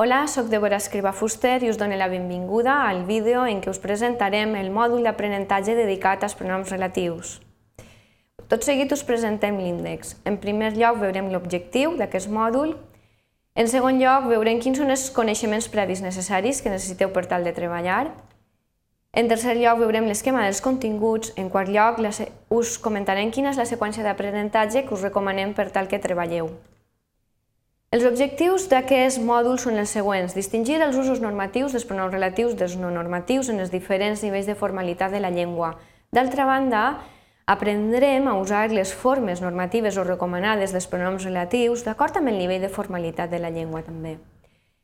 Hola, sóc Débora Escriba Fuster i us dono la benvinguda al vídeo en què us presentarem el mòdul d'aprenentatge dedicat als pronoms relatius. Tot seguit us presentem l'índex. En primer lloc veurem l'objectiu d'aquest mòdul. En segon lloc veurem quins són els coneixements previs necessaris que necessiteu per tal de treballar. En tercer lloc veurem l'esquema dels continguts. En quart lloc us comentarem quina és la seqüència d'aprenentatge que us recomanem per tal que treballeu. Els objectius d'aquest mòdul són els següents. Distingir els usos normatius dels pronoms relatius dels no normatius en els diferents nivells de formalitat de la llengua. D'altra banda, aprendrem a usar les formes normatives o recomanades dels pronoms relatius d'acord amb el nivell de formalitat de la llengua també.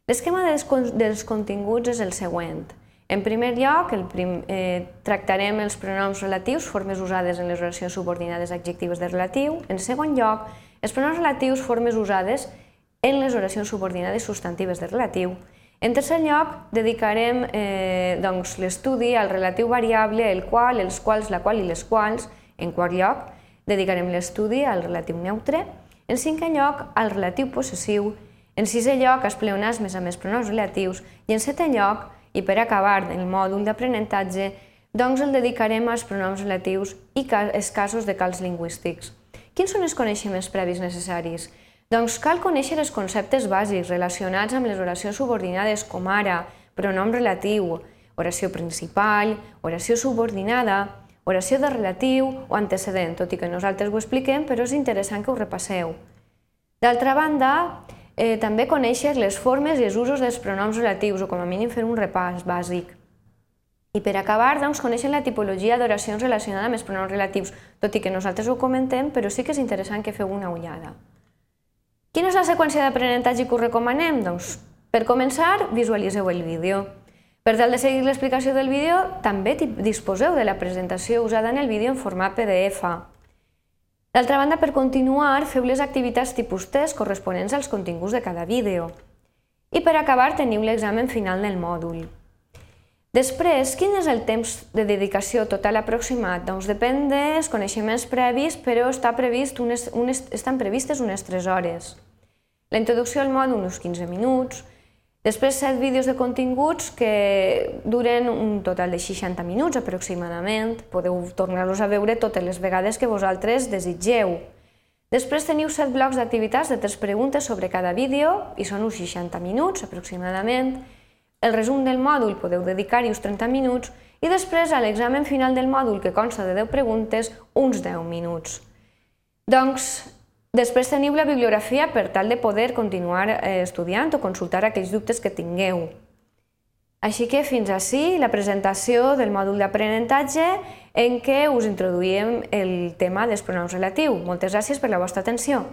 L'esquema dels, continguts és el següent. En primer lloc, el prim, eh, tractarem els pronoms relatius, formes usades en les oracions subordinades adjectives de relatiu. En segon lloc, els pronoms relatius, formes usades en les oracions subordinades substantives de relatiu. En tercer lloc, dedicarem eh, doncs, l'estudi al relatiu variable, el qual, els quals, la qual i les quals. En quart lloc, dedicarem l'estudi al relatiu neutre. En cinquè lloc, al relatiu possessiu. En sisè lloc, als pleonasmes amb els pronoms relatius. I en setè lloc, i per acabar el mòdul d'aprenentatge, doncs el dedicarem als pronoms relatius i els casos de cals lingüístics. Quins són els coneixements previs necessaris? Doncs cal conèixer els conceptes bàsics relacionats amb les oracions subordinades com ara pronom relatiu, oració principal, oració subordinada, oració de relatiu o antecedent, tot i que nosaltres ho expliquem, però és interessant que ho repasseu. D'altra banda, eh, també conèixer les formes i els usos dels pronoms relatius, o com a mínim fer un repàs bàsic. I per acabar, doncs, conèixer la tipologia d'oracions relacionada amb els pronoms relatius, tot i que nosaltres ho comentem, però sí que és interessant que feu una ullada. Quina és la seqüència d'aprenentatge que us recomanem? Doncs, per començar, visualitzeu el vídeo. Per tal de seguir l'explicació del vídeo, també disposeu de la presentació usada en el vídeo en format PDF. D'altra banda, per continuar, feu les activitats tipus test corresponents als continguts de cada vídeo. I per acabar, teniu l'examen final del mòdul. Després, quin és el temps de dedicació total aproximat? Doncs depèn dels coneixements previs, però està previst unes, unes, estan previstes unes 3 hores. La introducció al mòdul uns 15 minuts, després 7 vídeos de continguts que duren un total de 60 minuts aproximadament, podeu tornar-los a veure totes les vegades que vosaltres desitgeu. Després teniu 7 blocs d'activitats de 3 preguntes sobre cada vídeo i són uns 60 minuts aproximadament. El resum del mòdul podeu dedicar-hi uns 30 minuts i després a l'examen final del mòdul, que consta de 10 preguntes, uns 10 minuts. Doncs Després teniu la bibliografia per tal de poder continuar eh, estudiant o consultar aquells dubtes que tingueu. Així que fins així la presentació del mòdul d'aprenentatge en què us introduïm el tema dels pronoms relatius. Moltes gràcies per la vostra atenció.